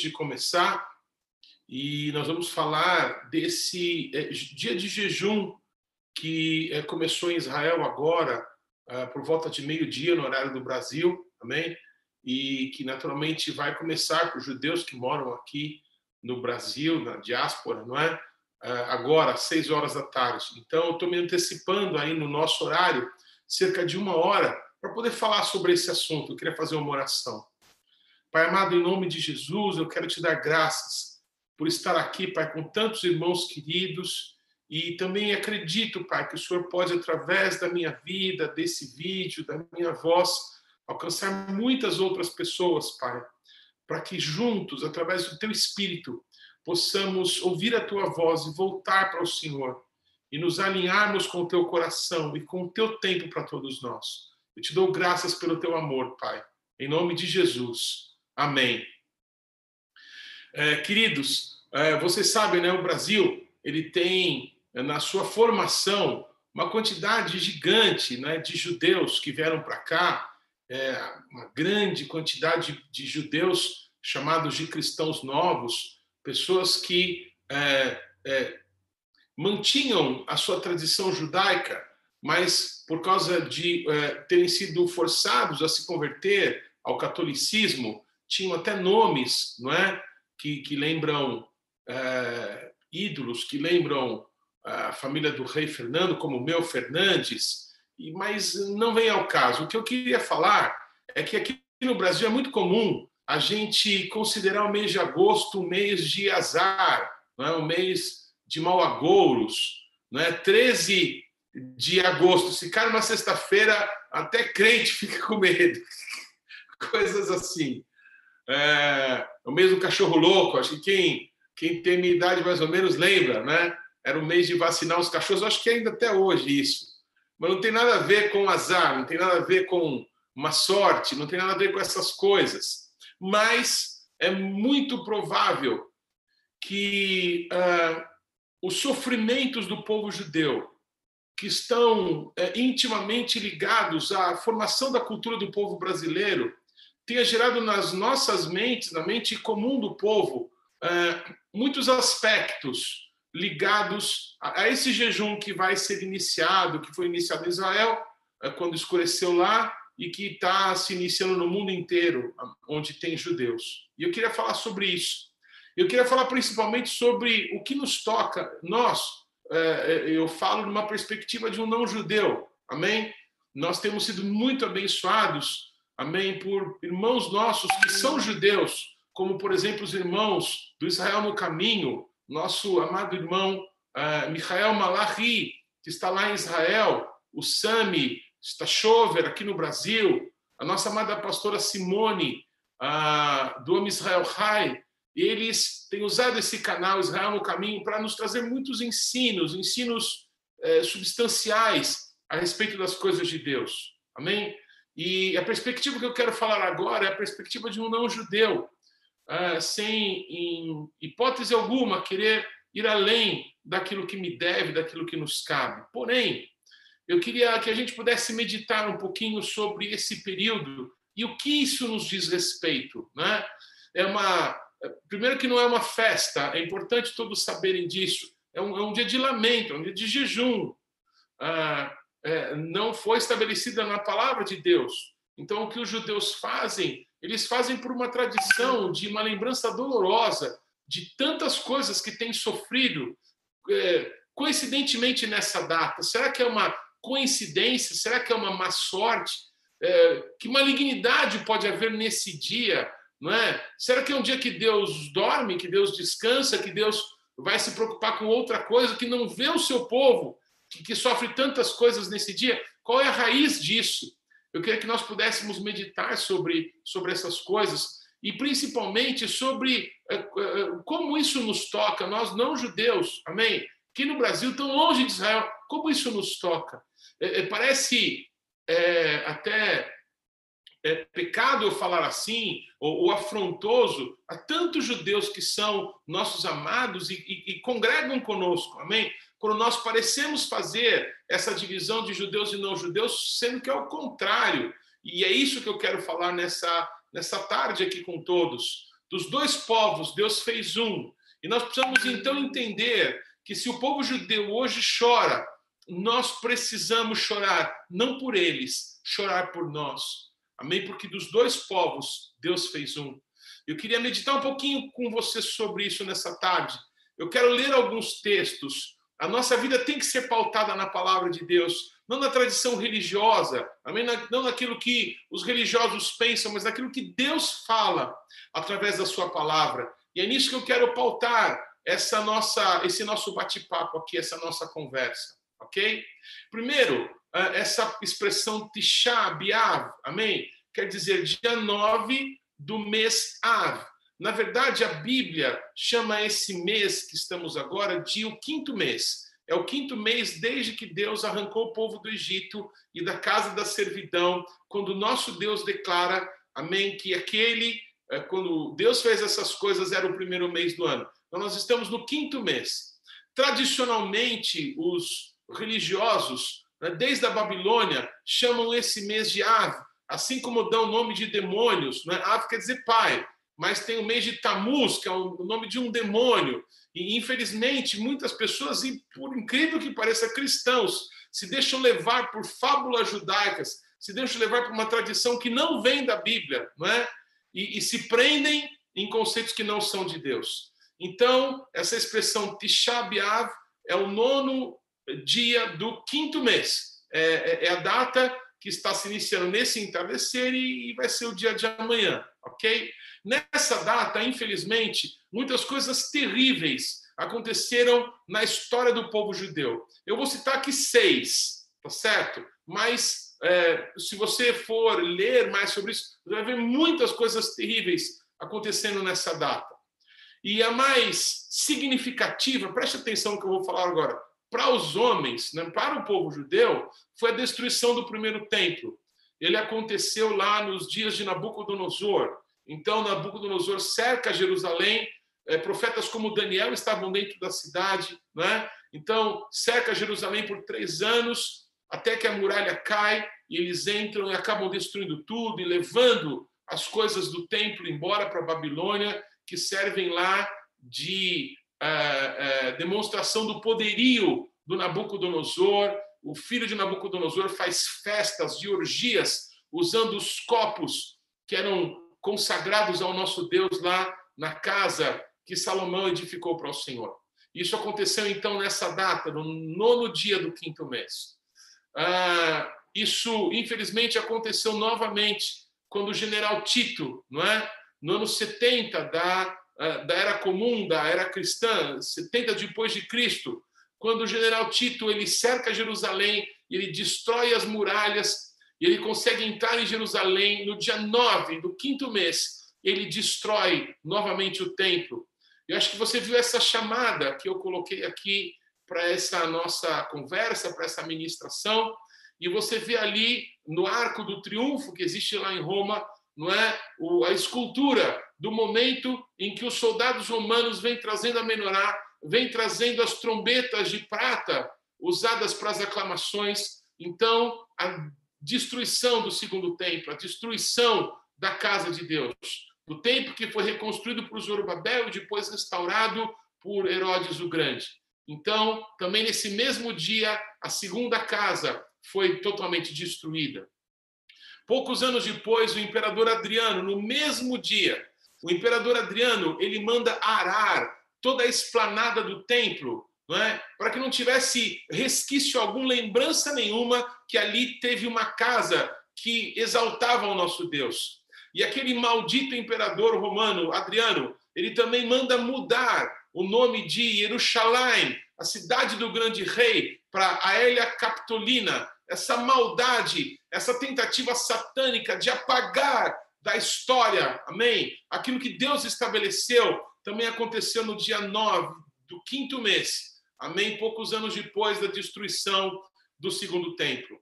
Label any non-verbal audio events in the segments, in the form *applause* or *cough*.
de começar e nós vamos falar desse é, dia de jejum que é, começou em Israel agora, é, por volta de meio-dia no horário do Brasil, amém? E que naturalmente vai começar com os judeus que moram aqui no Brasil, na diáspora, não é? é agora, às seis horas da tarde. Então, eu estou me antecipando aí no nosso horário, cerca de uma hora, para poder falar sobre esse assunto. Eu queria fazer uma oração. Pai amado, em nome de Jesus, eu quero te dar graças por estar aqui, Pai, com tantos irmãos queridos. E também acredito, Pai, que o Senhor pode, através da minha vida, desse vídeo, da minha voz, alcançar muitas outras pessoas, Pai, para que juntos, através do Teu Espírito, possamos ouvir a Tua voz e voltar para o Senhor e nos alinharmos com o Teu coração e com o Teu tempo para todos nós. Eu te dou graças pelo Teu amor, Pai. Em nome de Jesus. Amém. É, queridos, é, vocês sabem, né, o Brasil ele tem é, na sua formação uma quantidade gigante né, de judeus que vieram para cá, é, uma grande quantidade de judeus chamados de cristãos novos, pessoas que é, é, mantinham a sua tradição judaica, mas por causa de terem sido forçados a se converter ao catolicismo, tinham até nomes, não é? que, que lembram é, ídolos, que lembram a família do rei Fernando, como o meu Fernandes, mas não vem ao caso. O que eu queria falar é que aqui no Brasil é muito comum a gente considerar o mês de agosto um mês de azar, não é? um mês de mau agouros. Não é? 13 de agosto, se cai uma sexta-feira, até crente *laughs* fica com medo. Coisas assim. É, o mês do cachorro louco, acho que quem, quem tem minha idade mais ou menos lembra, né? Era o mês de vacinar os cachorros, acho que ainda até hoje isso. Mas não tem nada a ver com azar, não tem nada a ver com uma sorte, não tem nada a ver com essas coisas. Mas é muito provável que uh, os sofrimentos do povo judeu, que estão uh, intimamente ligados à formação da cultura do povo brasileiro, tenha gerado nas nossas mentes, na mente comum do povo, é, muitos aspectos ligados a esse jejum que vai ser iniciado, que foi iniciado em Israel, é, quando escureceu lá, e que está se iniciando no mundo inteiro, onde tem judeus. E eu queria falar sobre isso. Eu queria falar principalmente sobre o que nos toca, nós, é, eu falo numa perspectiva de um não-judeu, amém? Nós temos sido muito abençoados amém, por irmãos nossos que são judeus, como, por exemplo, os irmãos do Israel no Caminho, nosso amado irmão uh, Michael Malachi, que está lá em Israel, o Sami Stachover, aqui no Brasil, a nossa amada pastora Simone, uh, do Homem Israel High, eles têm usado esse canal Israel no Caminho para nos trazer muitos ensinos, ensinos eh, substanciais a respeito das coisas de Deus. Amém? E a perspectiva que eu quero falar agora é a perspectiva de um não-judeu, uh, sem, em hipótese alguma, querer ir além daquilo que me deve, daquilo que nos cabe. Porém, eu queria que a gente pudesse meditar um pouquinho sobre esse período e o que isso nos diz respeito. Né? É uma, primeiro que não é uma festa, é importante todos saberem disso. É um, é um dia de lamento, é um dia de jejum. Uh, é, não foi estabelecida na palavra de Deus. Então, o que os judeus fazem, eles fazem por uma tradição de uma lembrança dolorosa de tantas coisas que têm sofrido é, coincidentemente nessa data. Será que é uma coincidência? Será que é uma má sorte? É, que malignidade pode haver nesse dia? Não é? Será que é um dia que Deus dorme, que Deus descansa, que Deus vai se preocupar com outra coisa, que não vê o seu povo que, que sofre tantas coisas nesse dia, qual é a raiz disso? Eu queria que nós pudéssemos meditar sobre, sobre essas coisas e principalmente sobre eh, eh, como isso nos toca, nós não judeus, amém? Aqui no Brasil, tão longe de Israel, como isso nos toca? É, parece é, até é, pecado eu falar assim, ou, ou, afrontoso a tantos judeus que são nossos amados e, e, e congregam conosco, amém? Quando nós parecemos fazer essa divisão de judeus e não judeus, sendo que é o contrário. E é isso que eu quero falar nessa, nessa tarde aqui com todos. Dos dois povos, Deus fez um. E nós precisamos então entender que se o povo judeu hoje chora, nós precisamos chorar, não por eles, chorar por nós. Amém? Porque dos dois povos, Deus fez um. Eu queria meditar um pouquinho com você sobre isso nessa tarde. Eu quero ler alguns textos. A nossa vida tem que ser pautada na palavra de Deus, não na tradição religiosa, amém? não naquilo que os religiosos pensam, mas naquilo que Deus fala através da sua palavra. E é nisso que eu quero pautar essa nossa, esse nosso bate-papo aqui, essa nossa conversa, ok? Primeiro, ah, essa expressão Tisha amém? Quer dizer dia 9 do mês Av. Na verdade, a Bíblia chama esse mês que estamos agora de o quinto mês. É o quinto mês desde que Deus arrancou o povo do Egito e da casa da servidão, quando nosso Deus declara, amém, que aquele, eh, quando Deus fez essas coisas, era o primeiro mês do ano. Então, nós estamos no quinto mês. Tradicionalmente, os religiosos, né, desde a Babilônia, chamam esse mês de Av, assim como dão o nome de demônios. Né? Av quer dizer pai, mas tem o mês de Tamuz, que é o nome de um demônio. E, infelizmente, muitas pessoas, e por incrível que pareça, cristãos, se deixam levar por fábulas judaicas, se deixam levar por uma tradição que não vem da Bíblia, não é? E, e se prendem em conceitos que não são de Deus. Então, essa expressão Tisha B'Av é o nono dia do quinto mês. É, é, é, a data que está se iniciando nesse entardecer e, vai ser o dia de amanhã, ok? Nessa data, infelizmente, muitas coisas terríveis aconteceram na história do povo judeu. Eu vou citar aqui seis, tá certo? Mas é, se você for ler mais sobre isso, você vai ver muitas coisas terríveis acontecendo nessa data. E a mais significativa, preste atenção no que eu vou falar agora, para os homens, né, para o povo judeu, foi a destruição do primeiro templo. Ele aconteceu lá nos dias de Nabucodonosor. Então, Nabucodonosor cerca Jerusalém, é, profetas como Daniel estavam dentro da cidade, né? Então, cerca Jerusalém por três anos, até que a muralha cai, e eles entram e acabam destruindo tudo e levando as coisas do templo embora para a Babilônia que servem lá de uh, uh, demonstração do poderio do Nabucodonosor. O filho de Nabucodonosor faz festas de orgias usando os copos que eram consagrados ao nosso Deus lá na casa que Salomão edificou para o Senhor. Isso aconteceu então nessa data, no nono dia do quinto mês. Uh, isso, infelizmente, aconteceu novamente quando o general Tito, não é? no ano 70 da, da Era Comum, da Era Cristã, 70 depois de Cristo, quando o general Tito ele cerca Jerusalém, ele destrói as muralhas, e ele consegue entrar em Jerusalém no dia 9 do quinto mês, ele destrói novamente o templo. Eu acho que você viu essa chamada que eu coloquei aqui para essa nossa conversa, para essa ministração, e você vê ali no Arco do Triunfo que existe lá em Roma, não é o, a escultura do momento em que os soldados romanos vêm trazendo a menorá, vêm trazendo as trombetas de prata usadas para as aclamações. Então, a destruição do segundo templo, a destruição da casa de Deus, do templo que foi reconstruído por Zorobabel e depois restaurado por Herodes o Grande. Então, também nesse mesmo dia, a segunda casa foi totalmente destruída. Poucos anos depois, o imperador Adriano, no mesmo dia, o imperador Adriano, ele manda arar toda a esplanada do templo, é? para que não tivesse resquício algum, lembrança nenhuma que ali teve uma casa que exaltava o nosso Deus. E aquele maldito imperador romano, Adriano, ele também manda mudar o nome de Jerusalém, a cidade do grande rei, para Aélia Capitolina, essa maldade, essa tentativa satânica de apagar da história, amém? Aquilo que Deus estabeleceu também aconteceu no dia 9 do quinto mês, amém? Poucos anos depois da destruição do segundo templo.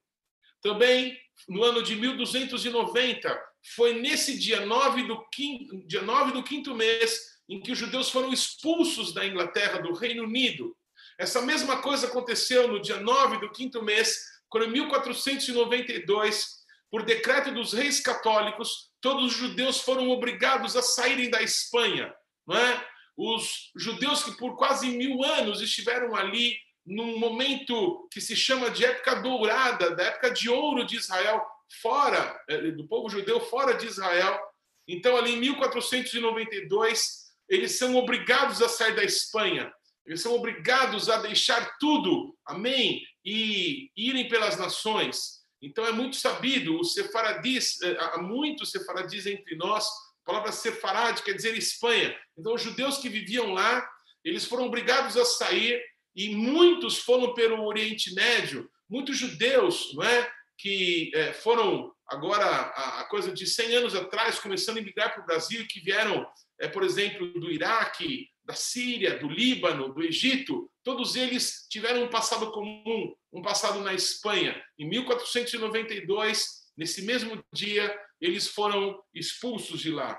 Também no ano de 1290, foi nesse dia 9 do quinto, dia 9 do quinto mês em que os judeus foram expulsos da Inglaterra, do Reino Unido. Essa mesma coisa aconteceu no dia 9 do quinto mês quando em 1492 por decreto dos reis católicos, todos os judeus foram obrigados a saírem da Espanha. Não é? Os judeus que por quase mil anos estiveram ali num momento que se chama de época dourada, da época de ouro de Israel, fora eh, do povo judeu, fora de Israel. Então, ali em 1492, eles são obrigados a sair da Espanha. Eles são obrigados a deixar tudo, amém, e irem pelas nações. Então é muito sabido, os sefaradis, eh, há muitos sefaradis entre nós, a palavra sefarad quer dizer Espanha. Então os judeus que viviam lá, eles foram obrigados a sair e muitos foram pelo Oriente Médio, muitos judeus, não é, que é, foram agora a, coisa de 100 anos atrás começando a migrar para o Brasil, que vieram, é, por exemplo, do Iraque, da Síria, do Líbano, do Egito, todos eles tiveram um passado comum, um passado na Espanha. Em 1492, nesse mesmo dia, eles foram expulsos de lá.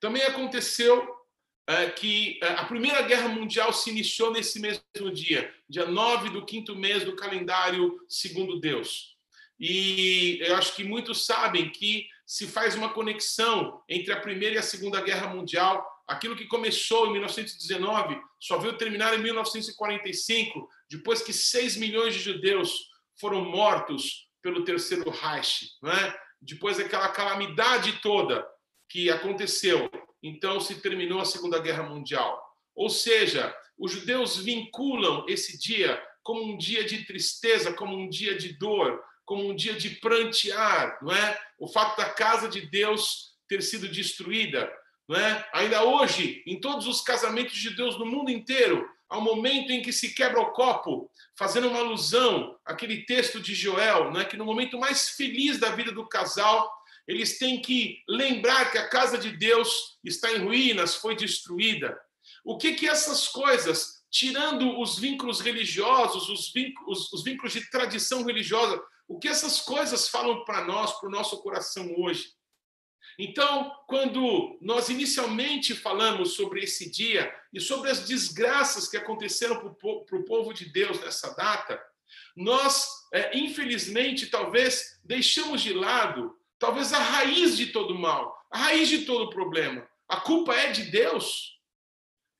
Também aconteceu é, que é, a Primeira Guerra Mundial se iniciou nesse mesmo dia, dia 9 do quinto mês do calendário segundo Deus. E eu acho que muitos sabem que se faz uma conexão entre a Primeira e a Segunda Guerra Mundial Aquilo que começou em 1919 só veio terminar em 1945, depois que 6 milhões de judeus foram mortos pelo Terceiro Reich. Né? Depois daquela calamidade toda que aconteceu, então se terminou a Segunda Guerra Mundial. Ou seja, os judeus vinculam esse dia como um dia de tristeza, como um dia de dor, como um dia de prantear, não é? O fato da casa de Deus ter sido destruída, é? Ainda hoje, em todos os casamentos de Deus no mundo inteiro, um momento em que se quebra o copo, fazendo uma alusão àquele texto de Joel, é? que no momento mais feliz da vida do casal, eles têm que lembrar que a casa de Deus está em ruínas, foi destruída. O que que essas coisas, tirando os vínculos religiosos, os vínculos, os vínculos de tradição religiosa, o que essas coisas falam para nós, para o nosso coração hoje? Então, quando nós inicialmente falamos sobre esse dia e sobre as desgraças que aconteceram para o povo de Deus nessa data, nós, é, infelizmente, talvez deixamos de lado, talvez a raiz de todo mal, a raiz de todo problema. A culpa é de Deus.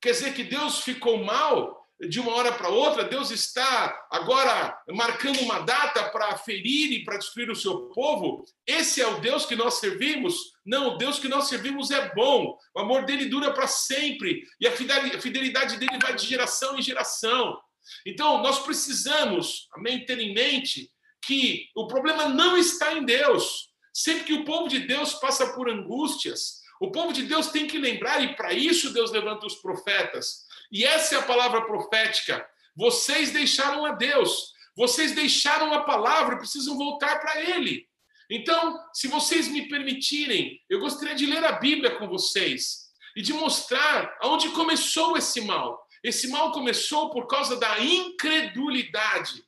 Quer dizer que Deus ficou mal de uma hora para outra, Deus está agora marcando uma data para ferir e para destruir o seu povo. Esse é o Deus que nós servimos? Não, o Deus que nós servimos é bom. O amor dele dura para sempre e a fidelidade dele vai de geração em geração. Então, nós precisamos, amém, ter em mente que o problema não está em Deus. Sempre que o povo de Deus passa por angústias, o povo de Deus tem que lembrar, e para isso Deus levanta os profetas, e essa é a palavra profética. Vocês deixaram a Deus, vocês deixaram a palavra, precisam voltar para Ele. Então, se vocês me permitirem, eu gostaria de ler a Bíblia com vocês e de mostrar aonde começou esse mal. Esse mal começou por causa da incredulidade.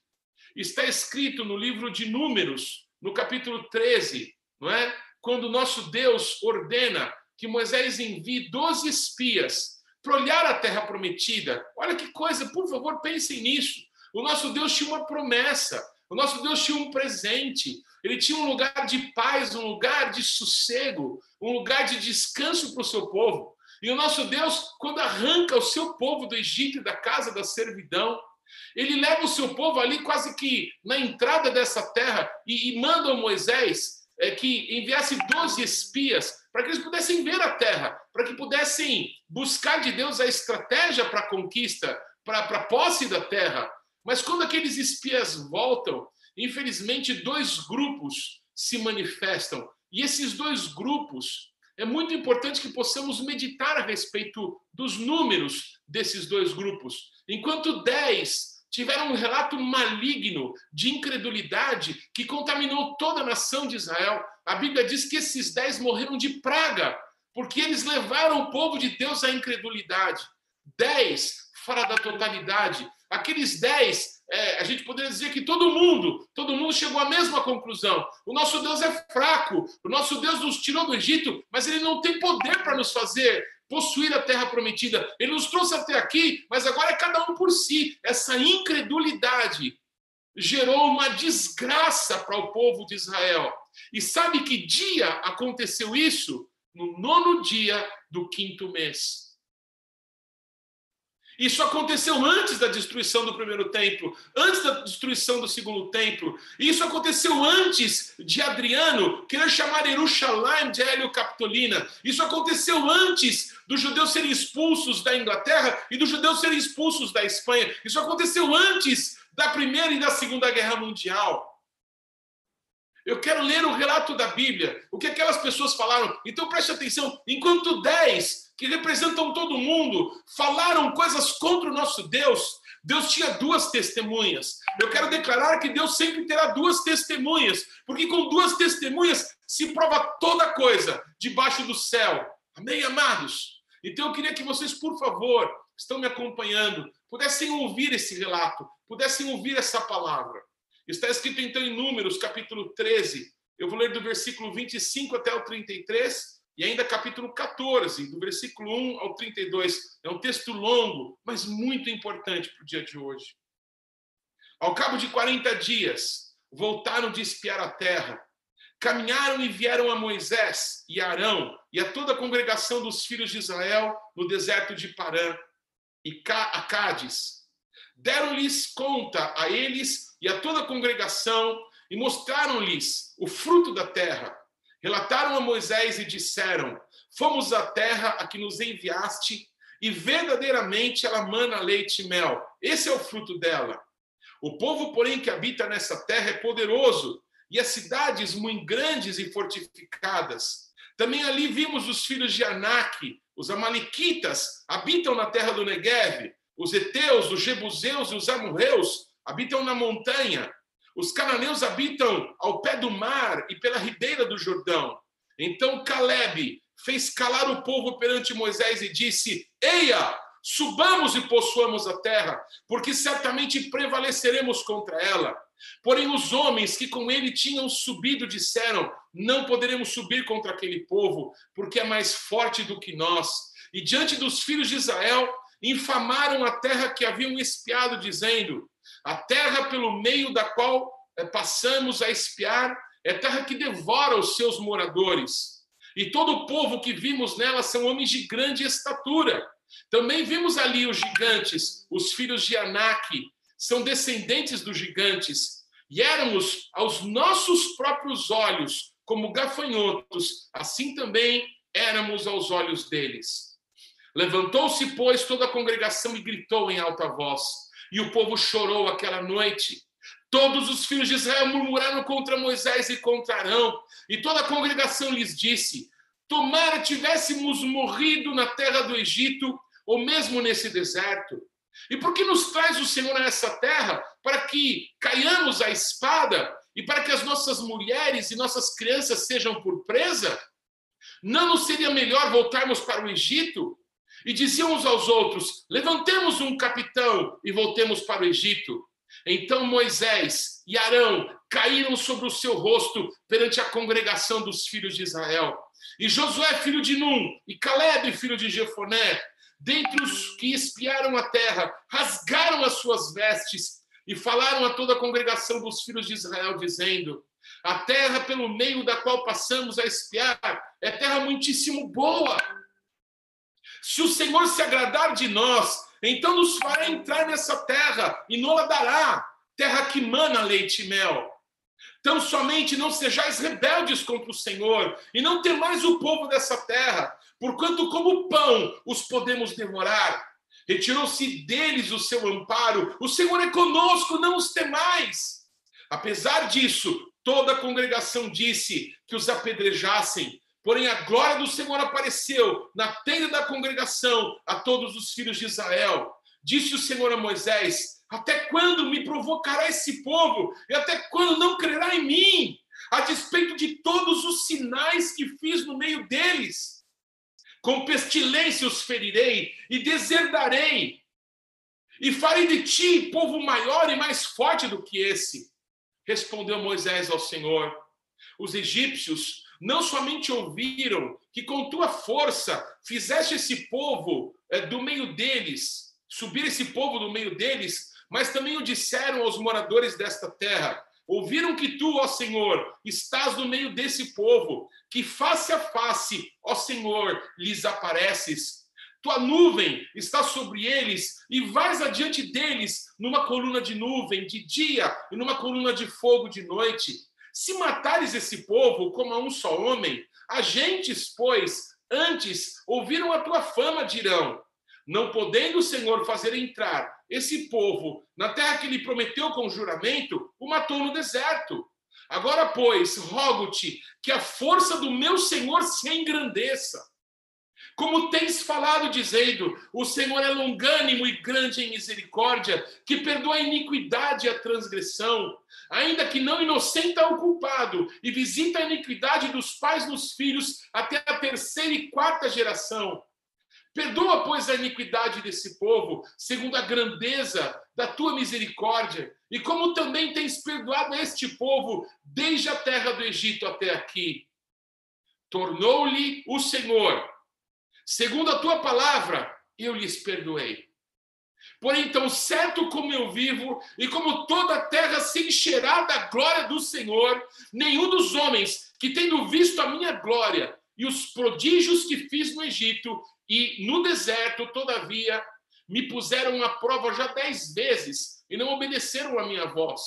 Está escrito no livro de Números, no capítulo 13, não é? Quando nosso Deus ordena que Moisés envie 12 espias para olhar a terra prometida. Olha que coisa, por favor, pensem nisso. O nosso Deus tinha uma promessa, o nosso Deus tinha um presente, ele tinha um lugar de paz, um lugar de sossego, um lugar de descanso para o seu povo. E o nosso Deus, quando arranca o seu povo do Egito e da casa da servidão, ele leva o seu povo ali quase que na entrada dessa terra e, e manda Moisés é, que enviasse 12 espias para que eles pudessem ver a terra, para que pudessem buscar de Deus a estratégia para a conquista, para a posse da terra. Mas quando aqueles espias voltam, infelizmente dois grupos se manifestam. E esses dois grupos, é muito importante que possamos meditar a respeito dos números desses dois grupos. Enquanto dez tiveram um relato maligno de incredulidade que contaminou toda a nação de Israel. A Bíblia diz que esses dez morreram de praga, porque eles levaram o povo de Deus à incredulidade. Dez fora da totalidade. Aqueles dez, é, a gente poderia dizer que todo mundo, todo mundo chegou à mesma conclusão. O nosso Deus é fraco, o nosso Deus nos tirou do Egito, mas ele não tem poder para nos fazer possuir a terra prometida. Ele nos trouxe até aqui, mas agora é cada um por si. Essa incredulidade gerou uma desgraça para o povo de Israel. E sabe que dia aconteceu isso? No nono dia do quinto mês. Isso aconteceu antes da destruição do primeiro templo, antes da destruição do segundo templo. Isso aconteceu antes de Adriano querer chamar Jerusalém de Hélio Capitolina. Isso aconteceu antes dos judeus serem expulsos da Inglaterra e dos judeus serem expulsos da Espanha. Isso aconteceu antes da Primeira e da Segunda Guerra Mundial. Eu quero ler o relato da Bíblia, o que aquelas pessoas falaram. Então preste atenção: enquanto dez que representam todo mundo, falaram coisas contra o nosso Deus, Deus tinha duas testemunhas. Eu quero declarar que Deus sempre terá duas testemunhas, porque com duas testemunhas se prova toda coisa debaixo do céu. Amém, amados? Então eu queria que vocês, por favor, estão me acompanhando, pudessem ouvir esse relato, pudessem ouvir essa palavra. Está escrito então em Números, capítulo 13. Eu vou ler do versículo 25 até o 33 e ainda capítulo 14, do versículo 1 ao 32. É um texto longo, mas muito importante para o dia de hoje. Ao cabo de 40 dias, voltaram de espiar a terra. Caminharam e vieram a Moisés e a Arão e a toda a congregação dos filhos de Israel no deserto de Parã e a Cádiz. Deram-lhes conta a eles e a toda a congregação e mostraram-lhes o fruto da terra relataram a Moisés e disseram: Fomos à terra a que nos enviaste, e verdadeiramente ela mana leite e mel. Esse é o fruto dela. O povo, porém, que habita nessa terra é poderoso, e as cidades muito grandes e fortificadas. Também ali vimos os filhos de Anak, os amalequitas, habitam na terra do Negev, os heteus, os jebuseus e os amorreus habitam na montanha. Os cananeus habitam ao pé do mar e pela ribeira do Jordão. Então Caleb fez calar o povo perante Moisés e disse: Eia, subamos e possuamos a terra, porque certamente prevaleceremos contra ela. Porém, os homens que com ele tinham subido disseram: Não poderemos subir contra aquele povo, porque é mais forte do que nós. E diante dos filhos de Israel, infamaram a terra que haviam espiado, dizendo: a terra pelo meio da qual eh, passamos a espiar é terra que devora os seus moradores. E todo o povo que vimos nela são homens de grande estatura. Também vimos ali os gigantes, os filhos de Anak, são descendentes dos gigantes. E éramos aos nossos próprios olhos como gafanhotos, assim também éramos aos olhos deles. Levantou-se, pois, toda a congregação e gritou em alta voz e o povo chorou aquela noite. Todos os filhos de Israel murmuraram contra Moisés e contra Arão, e toda a congregação lhes disse: Tomara tivéssemos morrido na terra do Egito, ou mesmo nesse deserto. E por que nos traz o Senhor a essa terra? Para que caiamos a espada e para que as nossas mulheres e nossas crianças sejam por presa? Não nos seria melhor voltarmos para o Egito? E diziam uns aos outros: Levantemos um capitão e voltemos para o Egito. Então Moisés e Arão caíram sobre o seu rosto perante a congregação dos filhos de Israel. E Josué, filho de Num, e Caleb, filho de Jefoné, dentre os que espiaram a terra, rasgaram as suas vestes e falaram a toda a congregação dos filhos de Israel, dizendo: A terra pelo meio da qual passamos a espiar é terra muitíssimo boa se o Senhor se agradar de nós, então nos fará entrar nessa terra e nos dará terra que mana leite e mel. Então somente não sejais rebeldes contra o Senhor e não temais o povo dessa terra, porquanto como pão os podemos devorar. Retirou-se deles o seu amparo, o Senhor é conosco, não os temais. Apesar disso, toda a congregação disse que os apedrejassem, Porém, a glória do Senhor apareceu na tenda da congregação a todos os filhos de Israel. Disse o Senhor a Moisés: Até quando me provocará esse povo? E até quando não crerá em mim? A despeito de todos os sinais que fiz no meio deles. Com pestilência os ferirei e deserdarei. E farei de ti povo maior e mais forte do que esse. Respondeu Moisés ao Senhor: Os egípcios não somente ouviram que com tua força fizeste esse povo é, do meio deles, subir esse povo do meio deles, mas também o disseram aos moradores desta terra. Ouviram que tu, ó Senhor, estás no meio desse povo, que face a face, ó Senhor, lhes apareces. Tua nuvem está sobre eles e vais adiante deles numa coluna de nuvem de dia e numa coluna de fogo de noite. Se matares esse povo como a um só homem, agentes, pois, antes ouviram a tua fama, dirão: não podendo o Senhor fazer entrar esse povo na terra que lhe prometeu com juramento, o matou no deserto. Agora, pois, rogo-te que a força do meu Senhor se engrandeça. Como tens falado, dizendo: O Senhor é longânimo e grande em misericórdia, que perdoa a iniquidade e a transgressão, ainda que não inocenta o culpado, e visita a iniquidade dos pais nos filhos até a terceira e quarta geração. Perdoa, pois, a iniquidade desse povo, segundo a grandeza da tua misericórdia, e como também tens perdoado este povo desde a terra do Egito até aqui. Tornou-lhe o Senhor, segundo a tua palavra, eu lhes perdoei. Porém, então, certo como eu vivo, e como toda a terra se encherá da glória do Senhor, nenhum dos homens que, tendo visto a minha glória e os prodígios que fiz no Egito e no deserto, todavia, me puseram à prova já dez vezes e não obedeceram a minha voz.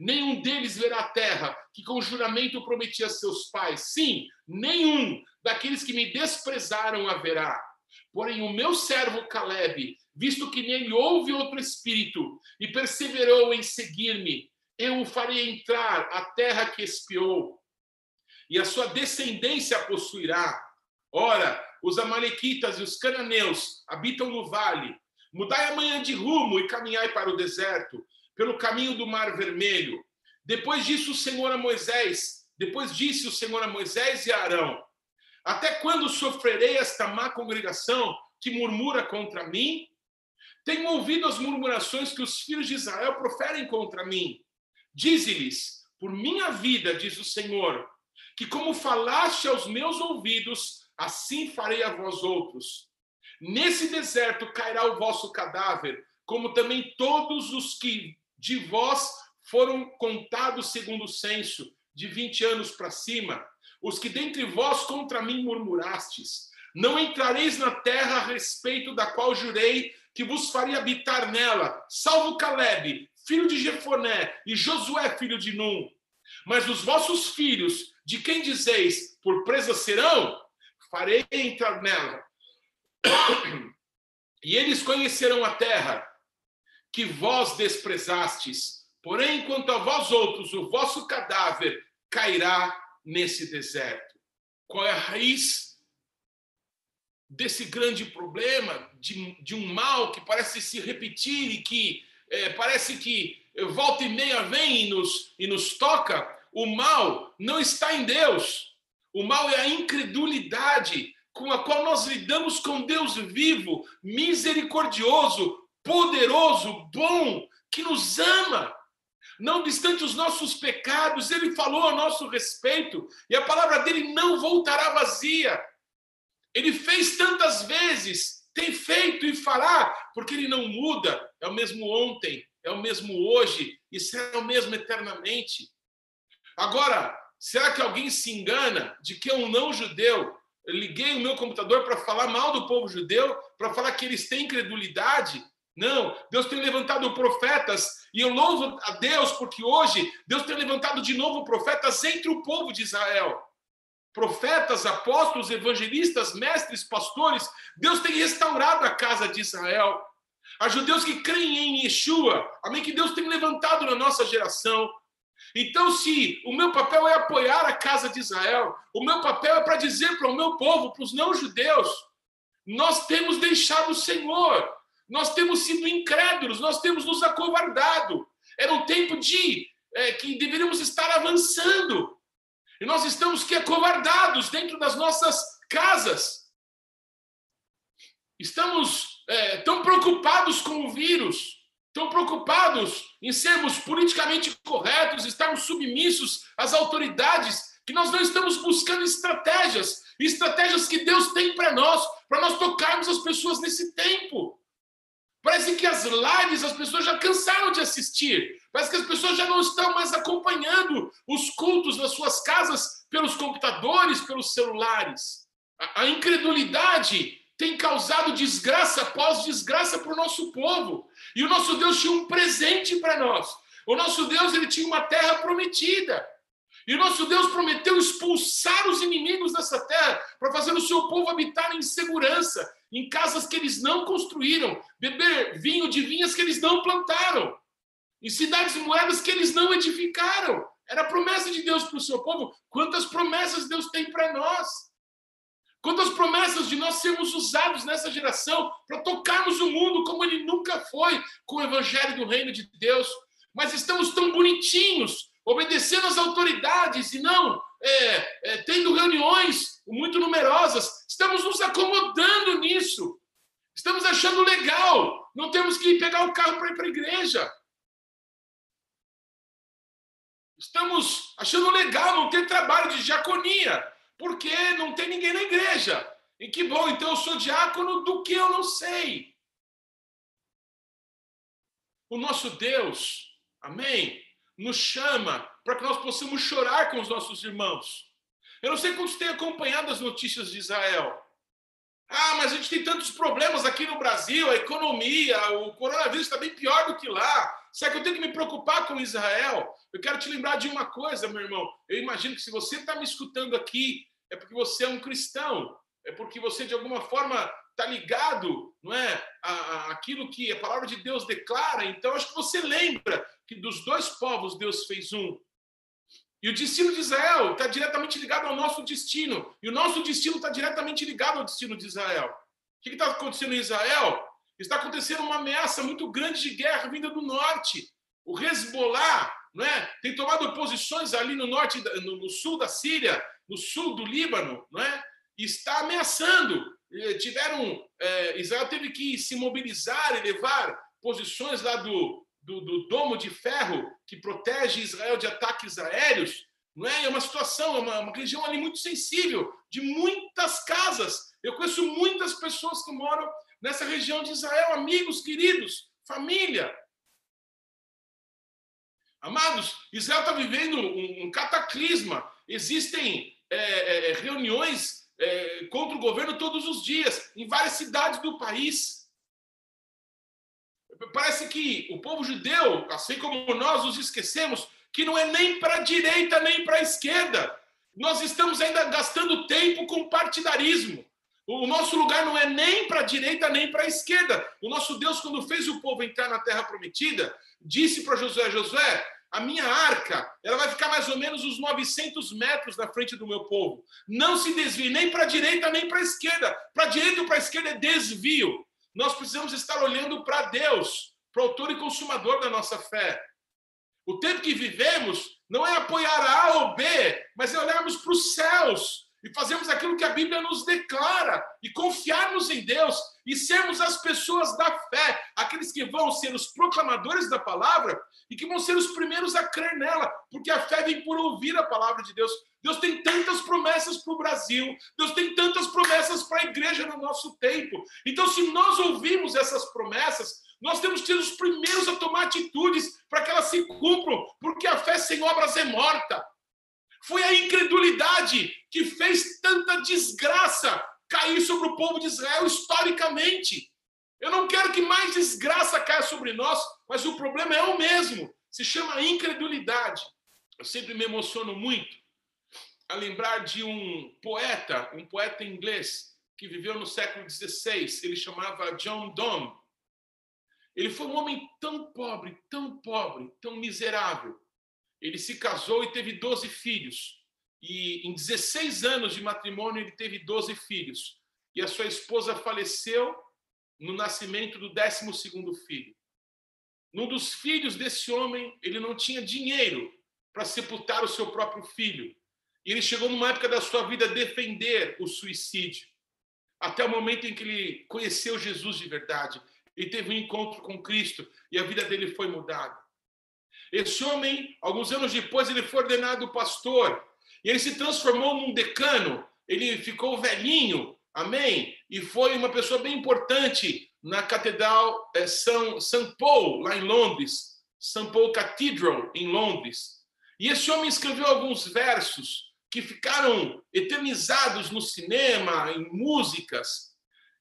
Nenhum deles verá a terra que com juramento prometi a seus pais. Sim, nenhum daqueles que me desprezaram haverá. Porém, o meu servo Caleb, visto que nele houve outro espírito e perseverou em seguir-me, eu o farei entrar a terra que espiou, e a sua descendência possuirá. Ora, os amalequitas e os cananeus habitam no vale. Mudai amanhã de rumo e caminhai para o deserto, pelo caminho do mar vermelho. Depois disse o Senhor a Moisés, depois disse o Senhor a Moisés e a Arão: Até quando sofrerei esta má congregação que murmura contra mim? Tenho ouvido as murmurações que os filhos de Israel proferem contra mim. Dize-lhes: Por minha vida, diz o Senhor, que como falaste aos meus ouvidos, assim farei a vós outros. Nesse deserto cairá o vosso cadáver, como também todos os que de vós foram contados segundo o censo, de vinte anos para cima, os que dentre vós contra mim murmurastes. Não entrareis na terra a respeito da qual jurei que vos faria habitar nela, salvo Caleb, filho de Jefoné, e Josué, filho de Num. Mas os vossos filhos, de quem dizeis, por presa serão, farei entrar nela. E eles conhecerão a terra que vós desprezastes. Porém, quanto a vós outros, o vosso cadáver cairá nesse deserto. Qual é a raiz desse grande problema, de, de um mal que parece se repetir e que é, parece que volta e meia vem e nos, e nos toca? O mal não está em Deus. O mal é a incredulidade com a qual nós lidamos com Deus vivo, misericordioso, poderoso, bom, que nos ama. Não obstante os nossos pecados, ele falou a nosso respeito e a palavra dele não voltará vazia. Ele fez tantas vezes, tem feito e fará, porque ele não muda. É o mesmo ontem, é o mesmo hoje e será o mesmo eternamente. Agora, Será que alguém se engana de que um não judeu eu liguei o meu computador para falar mal do povo judeu, para falar que eles têm credulidade? Não, Deus tem levantado profetas e eu louvo a Deus porque hoje Deus tem levantado de novo profetas entre o povo de Israel. Profetas, apóstolos, evangelistas, mestres, pastores, Deus tem restaurado a casa de Israel. Há judeus que creem em Yeshua, amém? Que Deus tem levantado na nossa geração. Então, se o meu papel é apoiar a casa de Israel, o meu papel é para dizer para o meu povo, para os não-judeus, nós temos deixado o Senhor, nós temos sido incrédulos, nós temos nos acovardado. Era um tempo de é, que deveríamos estar avançando. E nós estamos que acovardados dentro das nossas casas. Estamos é, tão preocupados com o vírus, Estão preocupados em sermos politicamente corretos, estarmos submissos às autoridades, que nós não estamos buscando estratégias, estratégias que Deus tem para nós, para nós tocarmos as pessoas nesse tempo, Parece que as lives as pessoas já cansaram de assistir. Parece que as pessoas já não estão mais acompanhando os cultos nas suas casas pelos computadores, pelos celulares. A, a incredulidade tem causado desgraça após desgraça para o nosso povo. E o nosso Deus tinha um presente para nós. O nosso Deus ele tinha uma terra prometida. E o nosso Deus prometeu expulsar os inimigos dessa terra para fazer o seu povo habitar em segurança, em casas que eles não construíram, beber vinho de vinhas que eles não plantaram, em cidades moedas que eles não edificaram. Era a promessa de Deus para o seu povo. Quantas promessas Deus tem para nós? Quantas promessas de nós sermos usados nessa geração para tocarmos o mundo como ele nunca foi com o evangelho do reino de Deus. Mas estamos tão bonitinhos, obedecendo às autoridades e não é, é, tendo reuniões muito numerosas. Estamos nos acomodando nisso. Estamos achando legal. Não temos que pegar o carro para ir para a igreja. Estamos achando legal não ter trabalho de diaconia, porque não tem ninguém na igreja. E que bom, então eu sou diácono do que eu não sei. O nosso Deus, amém, nos chama para que nós possamos chorar com os nossos irmãos. Eu não sei quantos têm acompanhado as notícias de Israel. Ah, mas a gente tem tantos problemas aqui no Brasil, a economia, o coronavírus está bem pior do que lá. Será que eu tenho que me preocupar com Israel? Eu quero te lembrar de uma coisa, meu irmão. Eu imagino que se você está me escutando aqui, é porque você é um cristão, é porque você de alguma forma está ligado, não é, aquilo que a palavra de Deus declara. Então acho que você lembra que dos dois povos Deus fez um. E o destino de Israel está diretamente ligado ao nosso destino. E o nosso destino está diretamente ligado ao destino de Israel. O que está acontecendo em Israel? Está acontecendo uma ameaça muito grande de guerra vinda do norte. O Hezbollah é? tem tomado posições ali no norte, no, sul da Síria, no sul do Líbano, não é? está ameaçando. Tiveram, é, Israel teve que se mobilizar e levar posições lá do, do, do domo de ferro que protege Israel de ataques aéreos, não é? É uma situação, é uma, uma região ali muito sensível, de muitas casas. Eu conheço muitas pessoas que moram nessa região de Israel, amigos, queridos, família. Amados, Israel está vivendo um, um, cataclisma. Existem é, é, é, reuniões é, contra o governo todos os dias, em várias cidades do país. Parece que o povo judeu, assim como nós, nos esquecemos que não é nem para a direita nem para a esquerda. Nós estamos ainda gastando tempo com partidarismo. O nosso lugar não é nem para a direita nem para a esquerda. O nosso Deus, quando fez o povo entrar na terra prometida, disse para Josué: Josué, a minha arca ela vai ficar mais ou menos uns 900 metros na frente do meu povo. Não se desvie nem para a direita nem para a esquerda. Para a direita ou para a esquerda é desvio. Nós precisamos estar olhando para Deus, para o autor e consumador da nossa fé. O tempo que vivemos não é apoiar A ou B, mas é olharmos para os céus e fazermos aquilo que a Bíblia nos declara e confiarmos em Deus e sermos as pessoas da fé, aqueles que vão ser os proclamadores da palavra e que vão ser os primeiros a crer nela, porque a fé vem por ouvir a palavra de Deus. Deus tem tantas promessas para o Brasil, Deus tem tantas promessas para a igreja no nosso tempo. Então, se nós ouvimos essas promessas, nós temos que ser os primeiros a tomar atitudes para que elas se cumpram, porque a fé sem obras é morta. Foi a incredulidade que fez tanta desgraça cair sobre o povo de Israel historicamente. Eu não quero que mais desgraça caia sobre nós, mas o problema é o mesmo. Se chama incredulidade. Eu sempre me emociono muito a lembrar de um poeta, um poeta inglês que viveu no século XVI. Ele chamava John Donne. Ele foi um homem tão pobre, tão pobre, tão miserável, ele se casou e teve 12 filhos. E em 16 anos de matrimônio, ele teve 12 filhos. E a sua esposa faleceu no nascimento do 12 filho. Num dos filhos desse homem, ele não tinha dinheiro para sepultar o seu próprio filho. E ele chegou numa época da sua vida a defender o suicídio. Até o momento em que ele conheceu Jesus de verdade. Ele teve um encontro com Cristo e a vida dele foi mudada. Esse homem, alguns anos depois, ele foi ordenado pastor. E ele se transformou num decano. Ele ficou velhinho, amém? E foi uma pessoa bem importante na Catedral é, São St. Paul, lá em Londres, St. Paul Cathedral, em Londres. E esse homem escreveu alguns versos que ficaram eternizados no cinema, em músicas.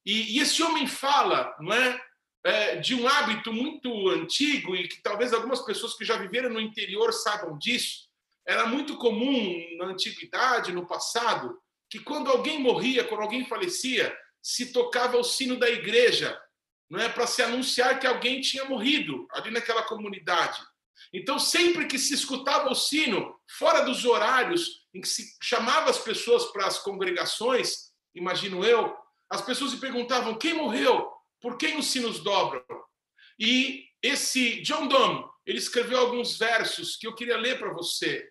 E, e esse homem fala, não é, é, de um hábito muito antigo e que talvez algumas pessoas que já viveram no interior saibam disso. Era muito comum na antiguidade, no passado, que quando alguém morria, quando alguém falecia, se tocava o sino da igreja, não é para se anunciar que alguém tinha morrido ali naquela comunidade. Então, sempre que se escutava o sino, fora dos horários em que se chamava as pessoas para as congregações, imagino eu, as pessoas se perguntavam quem morreu, por quem os sinos dobram. E esse John Donne, ele escreveu alguns versos que eu queria ler para você.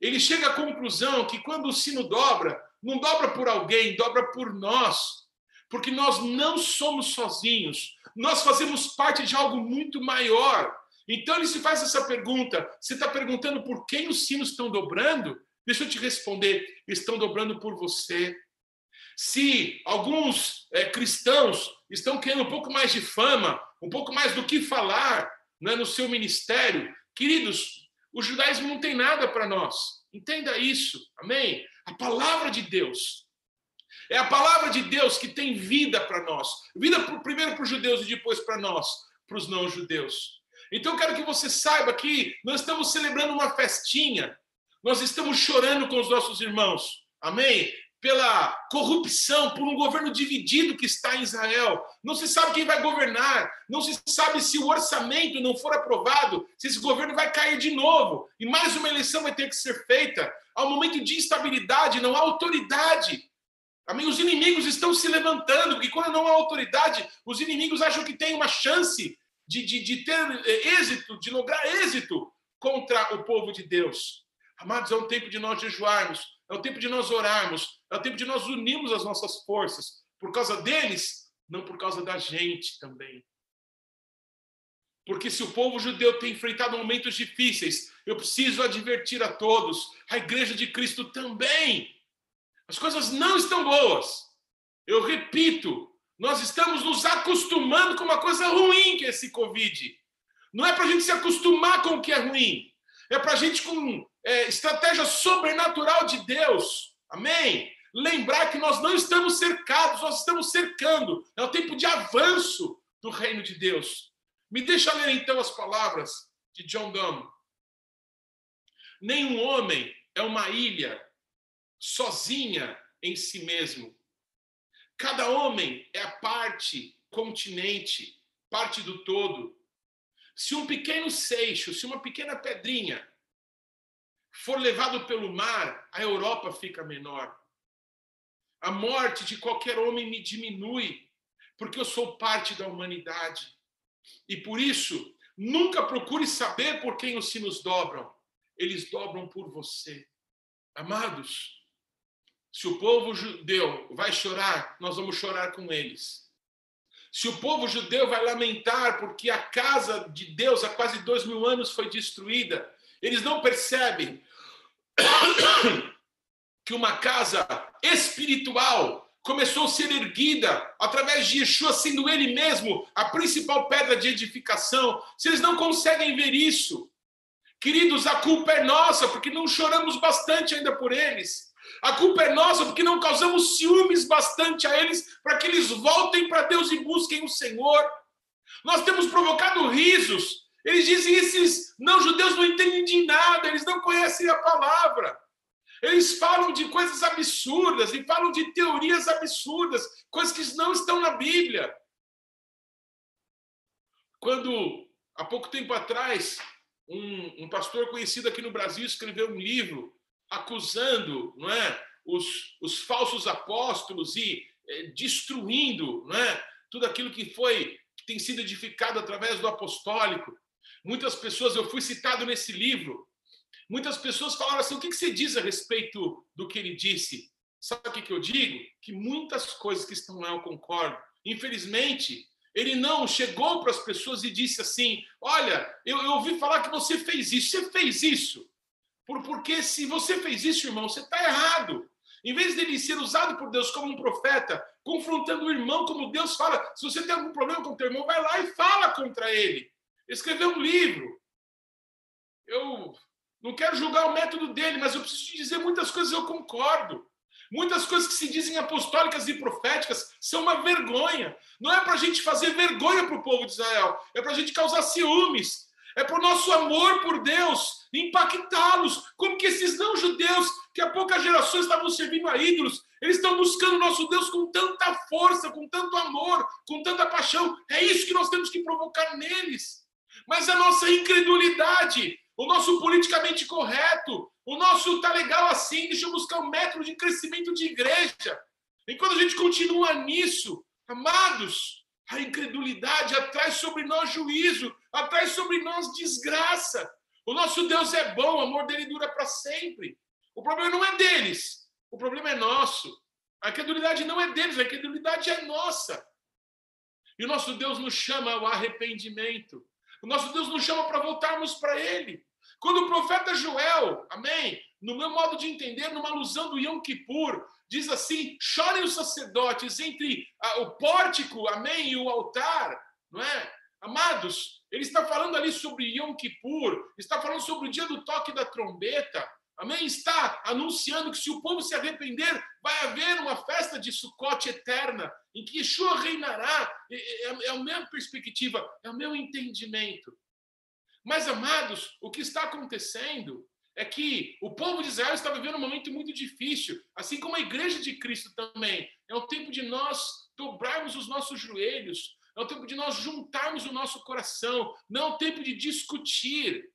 Ele chega à conclusão que quando o sino dobra, não dobra por alguém, dobra por nós. Porque nós não somos sozinhos, nós fazemos parte de algo muito maior. Então ele se faz essa pergunta: você está perguntando por quem os sinos estão dobrando? Deixa eu te responder: estão dobrando por você. Se alguns é, cristãos estão querendo um pouco mais de fama, um pouco mais do que falar né, no seu ministério, queridos, o judaísmo não tem nada para nós. Entenda isso, amém? A palavra de Deus. É a palavra de Deus que tem vida para nós. Vida primeiro para os judeus e depois para nós, para os não-judeus. Então quero que você saiba que nós estamos celebrando uma festinha. Nós estamos chorando com os nossos irmãos. Amém? Pela corrupção, por um governo dividido que está em Israel. Não se sabe quem vai governar, não se sabe se o orçamento não for aprovado, se esse governo vai cair de novo e mais uma eleição vai ter que ser feita. Há um momento de instabilidade, não há autoridade. Amém? Os inimigos estão se levantando, porque quando não há autoridade, os inimigos acham que tem uma chance de, de, de ter eh, êxito, de lograr êxito contra o povo de Deus. Amados, é um tempo de nós jejuarmos, é o tempo de nós orarmos, é o tempo de nós unirmos as nossas forças por causa deles, não por causa da gente também. Porque se o povo judeu tem enfrentado momentos difíceis, eu preciso advertir a todos, a igreja de Cristo também. As coisas não estão boas. Eu repito, nós estamos nos acostumando com uma coisa ruim que é esse Covid. Não é para a gente se acostumar com o que é ruim. É para a gente, com é, estratégia sobrenatural de Deus, amém? Lembrar que nós não estamos cercados, nós estamos cercando. É o tempo de avanço do reino de Deus. Me deixa ler então as palavras de John Donne. Nenhum homem é uma ilha sozinha em si mesmo. Cada homem é a parte, continente, parte do todo. Se um pequeno seixo, se uma pequena pedrinha for levado pelo mar, a Europa fica menor. A morte de qualquer homem me diminui, porque eu sou parte da humanidade. E por isso, nunca procure saber por quem os sinos dobram. Eles dobram por você. Amados, se o povo judeu vai chorar, nós vamos chorar com eles. Se o povo judeu vai lamentar porque a casa de Deus há quase dois mil anos foi destruída, eles não percebem que uma casa espiritual começou a ser erguida através de Yeshua sendo ele mesmo a principal pedra de edificação. Eles não conseguem ver isso, queridos, a culpa é nossa porque não choramos bastante ainda por eles. A culpa é nossa porque não causamos ciúmes bastante a eles para que eles voltem para Deus e busquem o Senhor. Nós temos provocado risos eles dizem: esses não-judeus não entendem de nada, eles não conhecem a palavra. Eles falam de coisas absurdas e falam de teorias absurdas, coisas que não estão na Bíblia. Quando, há pouco tempo atrás, um, um pastor conhecido aqui no Brasil escreveu um livro acusando não é, os, os falsos apóstolos e é, destruindo não é, tudo aquilo que foi que tem sido edificado através do apostólico. Muitas pessoas, eu fui citado nesse livro, muitas pessoas falaram assim: o que você diz a respeito do que ele disse? Sabe o que eu digo? Que muitas coisas que estão lá eu concordo. Infelizmente, ele não chegou para as pessoas e disse assim: Olha, eu, eu, ouvi falar que você fez isso. Você fez isso. Por, porque se você fez isso, irmão, você está errado. Em vez dele ser usado por Deus como um profeta, confrontando o irmão, como Deus fala. Se você tem algum problema com o teu irmão, vai lá e fala contra ele. Escreveu um livro. Eu não quero julgar o método dele, mas eu preciso te dizer muitas coisas eu concordo. Muitas coisas que se dizem apostólicas e proféticas são uma vergonha. Não é para a gente fazer vergonha para o povo de Israel, é para a gente causar ciúmes, é para o nosso amor por Deus impactá-los, como que esses não-judeus, que há poucas gerações estavam servindo a ídolos, eles estão buscando o nosso Deus com tanta força, com tanto amor, com tanta paixão. É isso que nós temos que provocar neles. Mas a nossa incredulidade, o nosso politicamente correto, o nosso tá legal assim, deixa eu buscar um método de crescimento de igreja. Enquanto a gente continua nisso, amados, a incredulidade atrai sobre nós juízo, atrai sobre nós desgraça. O nosso Deus é bom, o amor dele dura para sempre. O problema não é deles, o problema é nosso. A incredulidade não é deles, a incredulidade é nossa. E o nosso Deus nos chama ao arrependimento. O nosso Deus nos chama para voltarmos para Ele. Quando o profeta Joel, amém, no meu modo de entender, numa alusão do Yom Kippur, diz assim: chorem os sacerdotes entre ah, o pórtico, amém, e o altar, não é? Amados, ele está falando ali sobre Yom Kippur, está falando sobre o dia do toque da trombeta, amém? Está anunciando que se o povo se arrepender, vai haver uma festa de Sukkot eterna, em que Yeshua reinará. É, é, é a minha perspectiva, é o meu entendimento. Mas, amados, o que está acontecendo é que o povo de Israel está vivendo um momento muito difícil, assim como a igreja de Cristo também. É o tempo de nós dobrarmos os nossos joelhos, é o tempo de nós juntarmos o nosso coração, não é o tempo de discutir,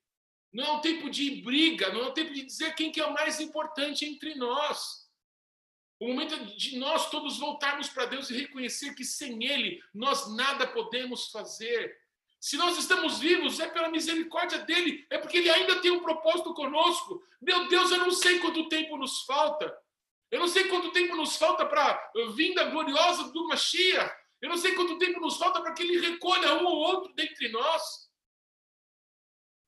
não é o tempo de briga, não é o tempo de dizer quem que é o mais importante entre nós. O momento de nós todos voltarmos para Deus e reconhecer que sem Ele nós nada podemos fazer. Se nós estamos vivos, é pela misericórdia dele, é porque ele ainda tem um propósito conosco. Meu Deus, eu não sei quanto tempo nos falta. Eu não sei quanto tempo nos falta para a vinda gloriosa do Mashiach. Eu não sei quanto tempo nos falta para que ele recolha um ou outro dentre nós.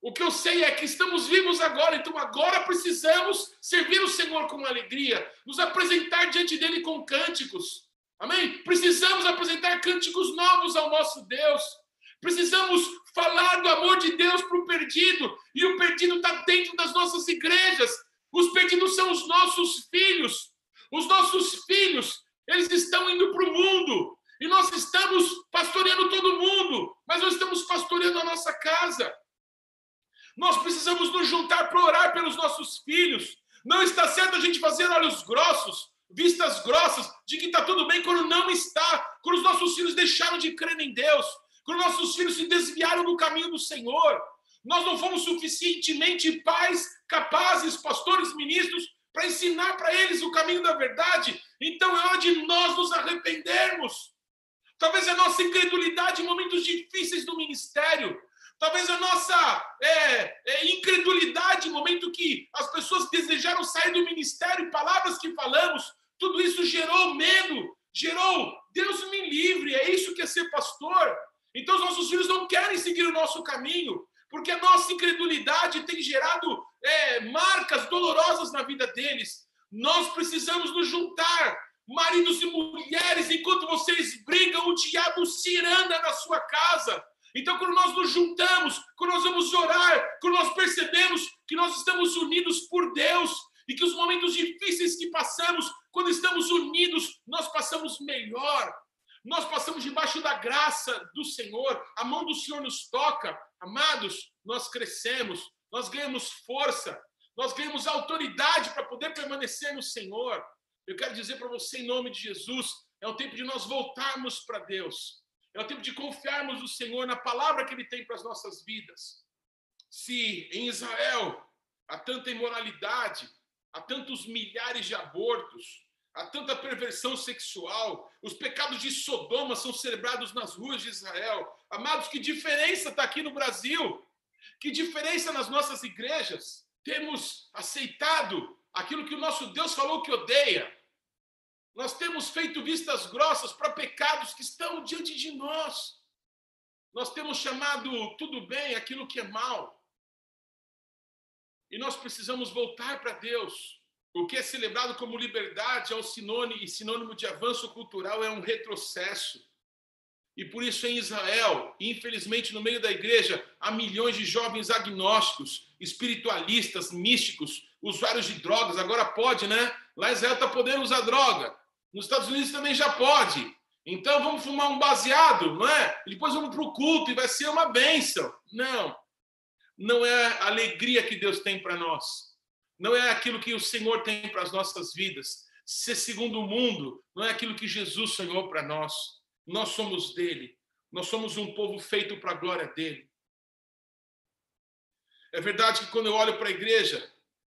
O que eu sei é que estamos vivos agora, então agora precisamos servir o Senhor com alegria, nos apresentar diante dele com cânticos. Amém? Precisamos apresentar cânticos novos ao nosso Deus. Precisamos falar do amor de Deus para o perdido. E o perdido está dentro das nossas igrejas. Os perdidos são os nossos filhos. Os nossos filhos, eles estão indo para o mundo. E nós estamos pastoreando todo mundo. Mas nós estamos pastoreando a nossa casa. Nós precisamos nos juntar para orar pelos nossos filhos. Não está certo a gente fazer olhos grossos, vistas grossas, de que está tudo bem quando não está. Quando os nossos filhos deixaram de crer em Deus quando nossos filhos se desviaram do caminho do Senhor, nós não fomos suficientemente pais, capazes, pastores, ministros, para ensinar para eles o caminho da verdade. Então é hora de nós nos arrependermos. Talvez a nossa incredulidade em momentos difíceis do ministério, talvez a nossa é, é, incredulidade em momento que as pessoas desejaram sair do ministério, palavras que falamos, tudo isso gerou medo, gerou Deus me livre. É isso que é ser pastor. Então, os nossos filhos não querem seguir o nosso caminho, porque a nossa incredulidade tem gerado é, marcas dolorosas na vida deles. Nós precisamos nos juntar, maridos e mulheres, enquanto vocês brigam, o diabo se anda na sua casa. Então, quando nós nos juntamos, quando nós vamos orar, quando nós percebemos que nós estamos unidos por Deus e que os momentos difíceis que passamos, quando estamos unidos, nós passamos melhor. Nós passamos debaixo da graça do Senhor, a mão do Senhor nos toca. Amados, nós crescemos, nós ganhamos força, nós ganhamos autoridade para poder permanecer no Senhor. Eu quero dizer para você, em nome de Jesus, é o tempo de nós voltarmos para Deus. É o tempo de confiarmos no Senhor, na palavra que Ele tem para as nossas vidas. Se em Israel há tanta imoralidade, há tantos milhares de abortos, há tanta perversão sexual, os pecados de Sodoma são celebrados nas ruas de Israel. Amados, que diferença está aqui no Brasil? Que diferença nas nossas igrejas? Temos aceitado aquilo que o nosso Deus falou que odeia. Nós temos feito vistas grossas para pecados que estão diante de nós. Nós temos chamado tudo bem aquilo que é mal. E nós precisamos voltar para Deus O que é celebrado como liberdade é um sinônimo e sinônimo de avanço cultural é um retrocesso. E por isso em Israel, infelizmente no meio da igreja, há milhões de jovens agnósticos, espiritualistas, místicos, usuários de drogas. Agora pode, né? Lá em Israel está podendo usar droga. Nos Estados Unidos também já pode. Então vamos fumar um baseado, não é? E depois vamos para o culto e vai ser uma bênção. Não. Não é a alegria que Deus tem para nós não é aquilo que o Senhor tem para as nossas vidas. Ser segundo o mundo não é aquilo que Jesus sonhou para nós. Nós somos dele. Nós somos um povo feito para a glória dele. É verdade que quando eu olho para a igreja,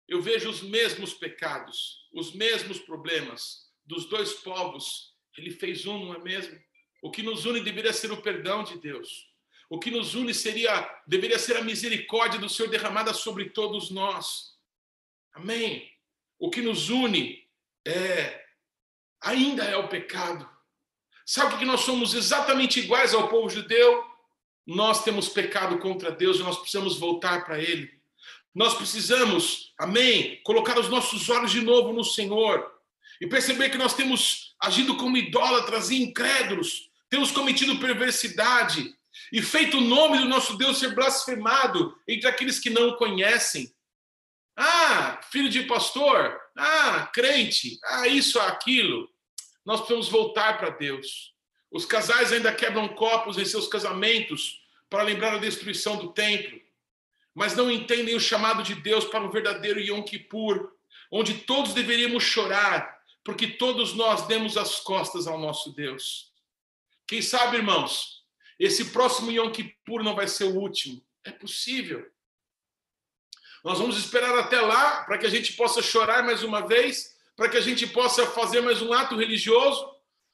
eu vejo os mesmos pecados, os mesmos problemas dos dois povos. Ele fez um, não é mesmo? O que nos une deveria ser o perdão de Deus. O que nos une seria deveria ser a misericórdia do Senhor derramada sobre todos nós. Amém? O que nos une é ainda é o pecado. Sabe que nós somos exatamente iguais ao povo judeu? Nós temos pecado contra Deus e nós precisamos voltar para Ele. Nós precisamos, amém, colocar os nossos olhos de novo no Senhor e perceber que nós temos agido como idólatras e incrédulos, temos cometido perversidade e feito o nome do nosso Deus ser blasfemado entre aqueles que não o conhecem. Ah, filho de pastor. Ah, crente. Ah, isso, aquilo. Nós precisamos voltar para Deus. Os casais ainda quebram copos em seus casamentos para lembrar a destruição do templo, mas não entendem o chamado de Deus para um verdadeiro Yom Kippur, onde todos deveríamos chorar, porque todos nós demos as costas ao nosso Deus. Quem sabe, irmãos, esse próximo Yom Kippur não vai ser o último. É possível. Nós vamos esperar até lá para que a gente possa chorar mais uma vez, para que a gente possa fazer mais um ato religioso.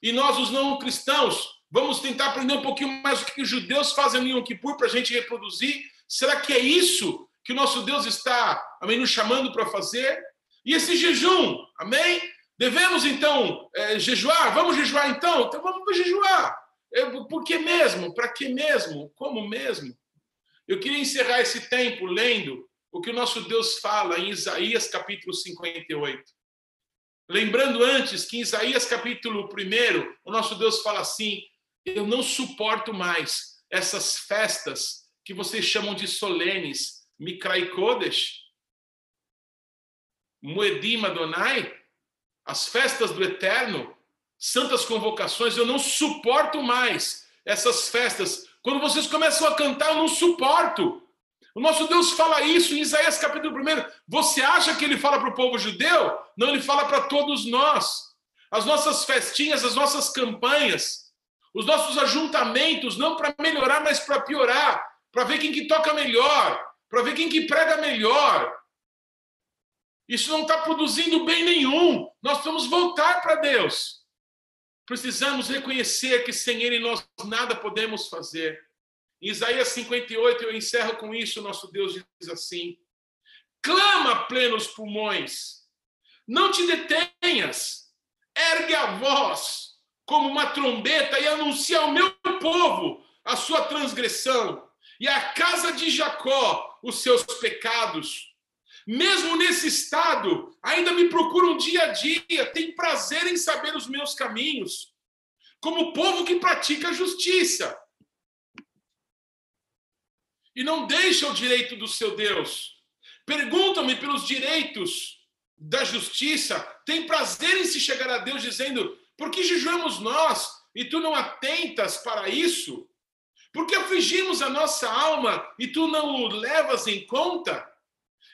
E nós, os não cristãos, vamos tentar aprender um pouquinho mais o que os judeus fazem no Yom Kippur para a gente reproduzir. Será que é isso que o nosso Deus está, amém, nos chamando para fazer? E esse jejum, amém? Devemos então é, jejuar? Vamos jejuar então? Então vamos jejuar. É, por que mesmo? Para que mesmo? Como mesmo? Eu queria encerrar esse tempo lendo o que o nosso Deus fala em Isaías capítulo 58. Lembrando antes que em Isaías capítulo 1, o nosso Deus fala assim: Eu não suporto mais essas festas que vocês chamam de solenes, Mikrai Kodesh, Moedim Adonai, as festas do Eterno, santas convocações, eu não suporto mais essas festas. Quando vocês começam a cantar, eu não suporto. O nosso Deus fala isso em Isaías capítulo 1. Você acha que ele fala para o povo judeu? Não, ele fala para todos nós. As nossas festinhas, as nossas campanhas, os nossos ajuntamentos, não para melhorar, mas para piorar, para ver quem que toca melhor, para ver quem que prega melhor. Isso não está produzindo bem nenhum. Nós precisamos voltar para Deus. Precisamos reconhecer que sem Ele nós nada podemos fazer. Em Isaías 58, eu encerro com isso, nosso Deus diz assim: clama plenos pulmões, não te detenhas, ergue a voz como uma trombeta e anuncia ao meu povo a sua transgressão e à casa de Jacó os seus pecados. Mesmo nesse estado, ainda me procuram dia a dia, tem prazer em saber os meus caminhos, como povo que pratica justiça e não deixa o direito do seu Deus. Perguntam-me pelos direitos da justiça, tem prazer em se chegar a Deus dizendo: por que jejuamos nós e tu não atentas para isso? Por que afligimos a nossa alma e tu não o levas em conta?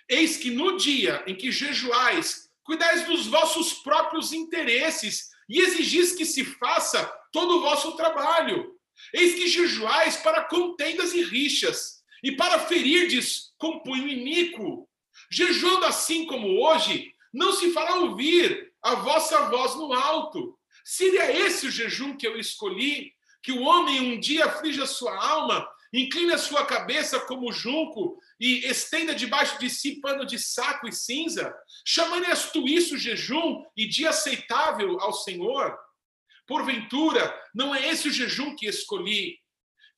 Eis que no dia em que jejuais, cuidais dos vossos próprios interesses e exigis que se faça todo o vosso trabalho. Eis que jejuais para contendas e rixas e para ferirdes com punho iníquo. Jejuando assim como hoje, não se fará ouvir a vossa voz no alto. Seria esse o jejum que eu escolhi? Que o homem um dia aflige a sua alma, incline a sua cabeça como junco e estenda debaixo de si pano de saco e cinza? Chamarias tu isso jejum e dia aceitável ao Senhor? Porventura, não é esse o jejum que escolhi,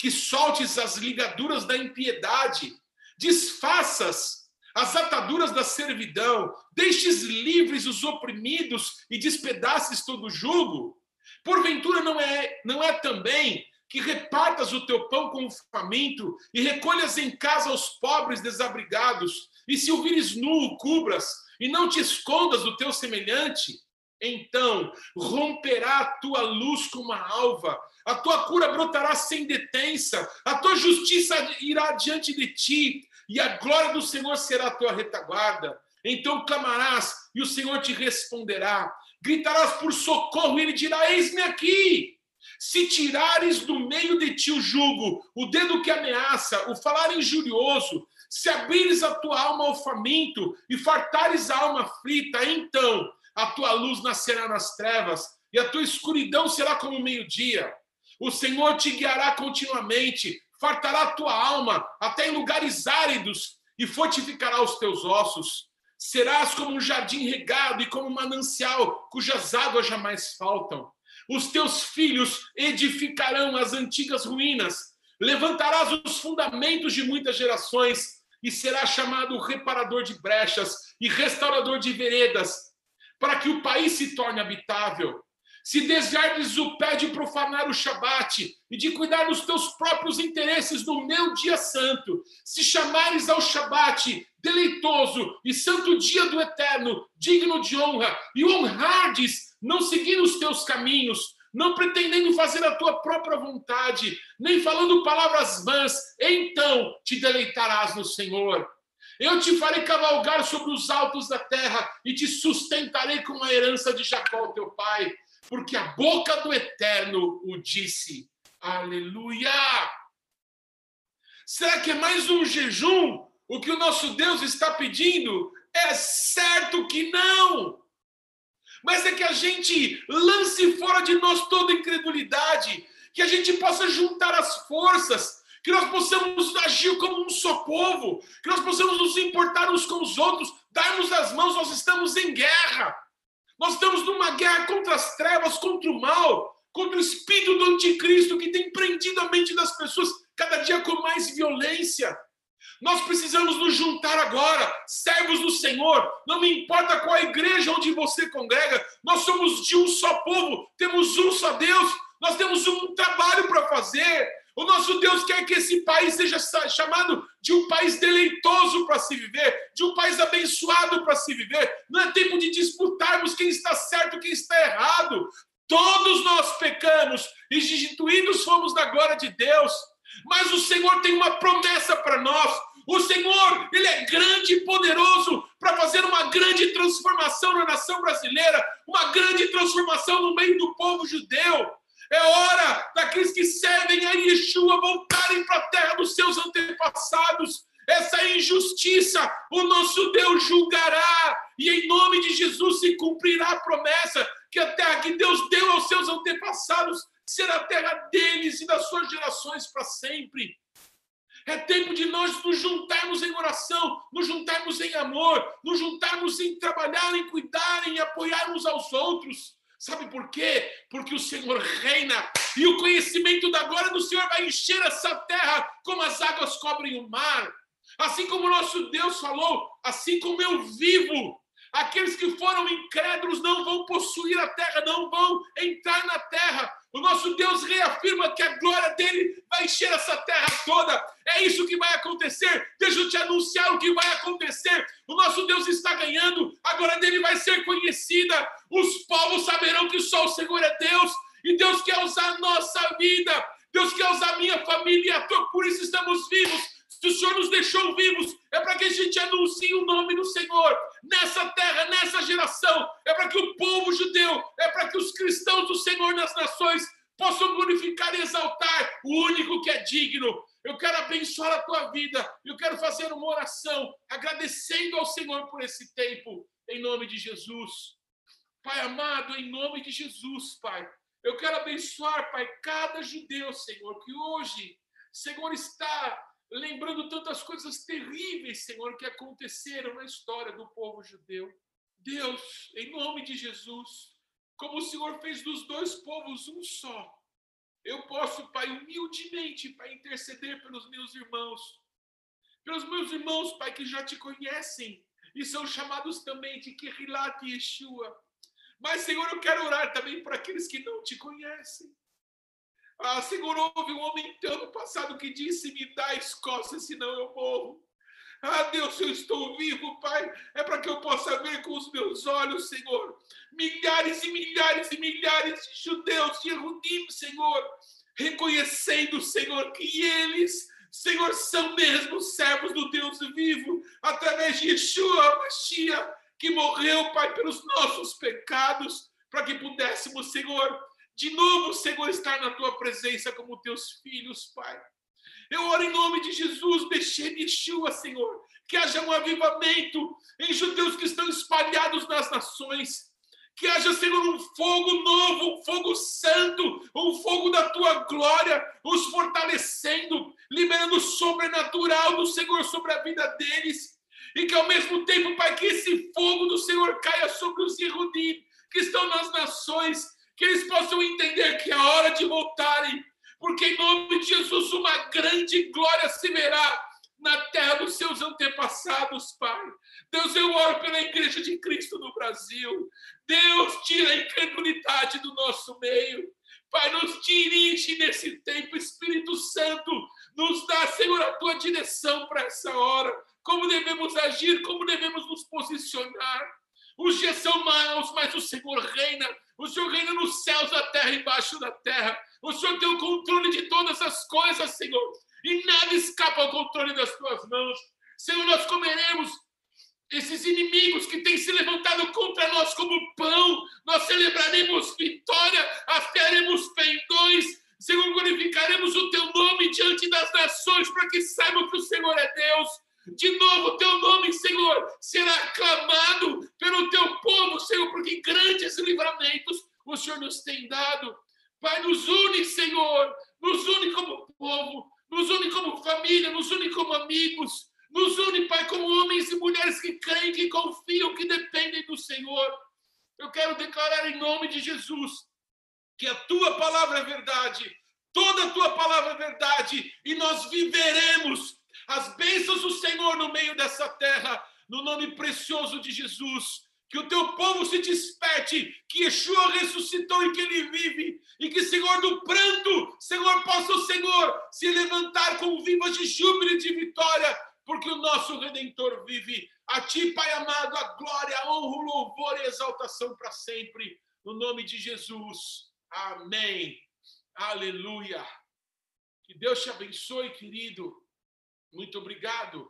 que soltes as ligaduras da impiedade, desfaças as ataduras da servidão, deixes livres os oprimidos e despedaces todo o jugo? Porventura não é, não é também que repartas o teu pão com o faminto e recolhas em casa os pobres desabrigados, e se o vires nu, cubras, e não te escondas do teu semelhante? Então romperá a tua luz como a alva, a tua cura brotará sem detença, a tua justiça irá diante de ti, e a glória do Senhor será a tua retaguarda. Então clamarás, e o Senhor te responderá. Gritarás por socorro, e ele dirá: Eis-me aqui. Se tirares do meio de ti o jugo, o dedo que ameaça, o falar injurioso, se abrires a tua alma ao faminto e fartares a alma aflita, então a tua luz nascerá nas trevas e a tua escuridão será como meio-dia. O Senhor te guiará continuamente, fartará a tua alma até em lugares áridos e fortificará os teus ossos. Serás como um jardim regado e como um manancial cujas águas jamais faltam. Os teus filhos edificarão as antigas ruínas. Levantarás os fundamentos de muitas gerações e serás chamado reparador de brechas e restaurador de veredas, para que o país se torne habitável se desejares o pé de profanar o Shabat e de cuidar dos teus próprios interesses no meu dia santo, se chamares ao Shabat deleitoso e santo dia do eterno, digno de honra, e honrardes, não seguindo os teus caminhos, não pretendendo fazer a tua própria vontade, nem falando palavras vãs, então te deleitarás no Senhor. Eu te farei cavalgar sobre os altos da terra e te sustentarei com a herança de Jacó, teu pai porque a boca do Eterno o disse. Aleluia! Será que é mais um jejum? O que o nosso Deus está pedindo? É certo que não! Mas é que a gente lance fora de nós toda incredulidade, que a gente possa juntar as forças, que nós possamos agir como um só povo, que nós possamos nos importar uns com os outros, darmos as mãos, nós estamos em guerra. Nós estamos numa guerra contra as trevas, contra o mal, contra o espírito do anticristo que tem prendido a mente das pessoas cada dia com mais violência. Nós precisamos nos juntar agora, servos do Senhor. Não me importa qual igreja onde você congrega, nós somos de um só povo, temos um só Deus, nós temos um trabalho para fazer. O nosso Deus quer que esse país seja chamado de um país deleitoso para se viver, de um país abençoado para se viver. Não é tempo de disputarmos quem está certo e quem está errado. Todos nós pecamos e instituídos fomos da glória de Deus. Mas o Senhor tem uma promessa para nós. O Senhor, Ele é grande e poderoso para fazer uma grande transformação na nação brasileira, uma grande transformação no meio do povo judeu. É hora daqueles que servem a Yeshua voltarem para a terra dos seus antepassados. Essa injustiça o nosso Deus julgará, e em nome de Jesus se cumprirá a promessa que a terra que Deus deu aos seus antepassados será a terra deles e das suas gerações para sempre. É tempo de nós nos juntarmos em oração, nos juntarmos em amor, nos juntarmos em trabalhar, em cuidar, em apoiar uns aos outros. Sabe por quê? Porque o Senhor reina e o conhecimento da glória do Senhor vai encher essa terra como as águas cobrem o mar. Assim como o nosso Deus falou, assim como eu vivo, aqueles que foram incrédulos não vão possuir a terra, não vão entrar na terra. O nosso Deus reafirma que a glória dele vai encher essa terra toda. É isso que vai acontecer. Deixa eu te anunciar o que vai acontecer. O nosso Deus está ganhando, a glória dele vai ser conhecida. Os povos saberão que só o Senhor é Deus e Deus quer usar a nossa vida. Deus quer usar a minha família e a tua, por isso estamos vivos. Se o Senhor nos deixou vivos, é para que a gente anuncie o nome do Senhor nessa terra, nessa geração. É para que o povo judeu, é para que os cristãos do Senhor nas nações possam glorificar e exaltar o único que é digno. Eu quero abençoar a tua vida. Eu quero fazer uma oração agradecendo ao Senhor por esse tempo, em nome de Jesus. Pai amado, em nome de Jesus, Pai. Eu quero abençoar, Pai, cada judeu, Senhor, que hoje, Senhor, está lembrando tantas coisas terríveis, Senhor, que aconteceram na história do povo judeu. Deus, em nome de Jesus, como o Senhor fez dos dois povos um só, eu posso, Pai, humildemente, Pai, interceder pelos meus irmãos. pelos meus irmãos, Pai, que já te conhecem e são chamados também de Kirilat Yeshua. Mas, Senhor, eu quero orar também por aqueles que não te conhecem. Ah, Senhor, houve um homem ano passado que disse: Me dá as costas, senão eu morro. Ah, Deus, eu estou vivo, Pai, é para que eu possa ver com os meus olhos, Senhor, milhares e milhares e milhares de judeus, de Erudim, Senhor, reconhecendo, Senhor, que eles, Senhor, são mesmo servos do Deus vivo, através de Yeshua Mashiach, que morreu, Pai, pelos nossos pecados, para que pudéssemos, Senhor, de novo, Senhor, estar na tua presença como teus filhos, Pai. Eu oro em nome de Jesus, Beshem Yeshua, Senhor, que haja um avivamento em judeus que estão espalhados nas nações. Que haja, Senhor, um fogo novo, um fogo santo, um fogo da tua glória, os fortalecendo, liberando o sobrenatural do Senhor sobre a vida deles. E que ao mesmo tempo, Pai, que esse fogo do Senhor caia sobre os Yehudim que estão nas nações, que eles possam entender que é a hora de voltarem, porque em nome de Jesus uma grande glória se verá na terra dos seus antepassados, Pai. Deus, eu oro pela Igreja de Cristo no Brasil. Deus, tira a incredulidade do nosso meio. Pai, nos dirige nesse tempo, Espírito Santo, nos dá, Senhor, a tua direção para essa hora. Como devemos agir, como devemos nos posicionar. Os dias são maus, mas o Senhor reina. O Senhor reina nos céus, na terra, embaixo da terra. O Senhor tem o controle de todas as coisas, Senhor. E nada escapa ao controle das tuas mãos. Senhor, nós comeremos esses inimigos que têm se levantado contra nós como pão. Nós celebraremos vitória, afiaremos pendões. Senhor, glorificaremos o teu nome diante das nações para que saibam que o Senhor é Deus. De novo, teu nome, Senhor, será aclamado pelo teu povo, Senhor, porque grandes livramentos o Senhor nos tem dado. Pai, nos une, Senhor, nos une como povo, nos une como família, nos une como amigos, nos une, Pai, como homens e mulheres que creem, que confiam, que dependem do Senhor. Eu quero declarar em nome de Jesus que a tua palavra é verdade, toda a tua palavra é verdade, e nós viveremos as bênçãos do Senhor no meio dessa terra, no nome precioso de Jesus. Que o teu povo se desperte, que Yeshua ressuscitou e que ele vive, e que, Senhor, do pranto, Senhor, possa o Senhor se levantar com vivas de júbilo e de vitória, porque o nosso Redentor vive. A ti, Pai amado, a glória, a honra, o louvor e a exaltação para sempre, no nome de Jesus. Amém. Aleluia. Que Deus te abençoe, querido. Muito obrigado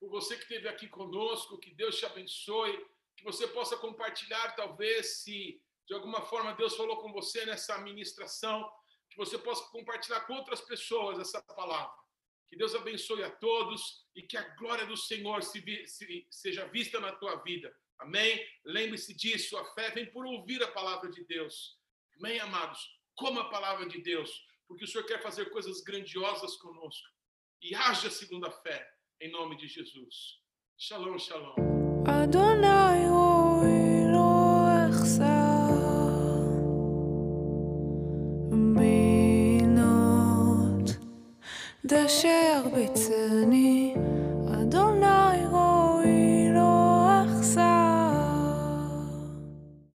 por você que esteve aqui conosco. Que Deus te abençoe. Que você possa compartilhar, talvez, se de alguma forma Deus falou com você nessa ministração, que você possa compartilhar com outras pessoas essa palavra. Que Deus abençoe a todos e que a glória do Senhor se, se, seja vista na tua vida. Amém? Lembre-se disso. A fé vem por ouvir a palavra de Deus. Amém, amados? Como a palavra de Deus, porque o Senhor quer fazer coisas grandiosas conosco e haja segundo a fé, em nome de Jesus. Shalom, shalom. Adonai דשר בצני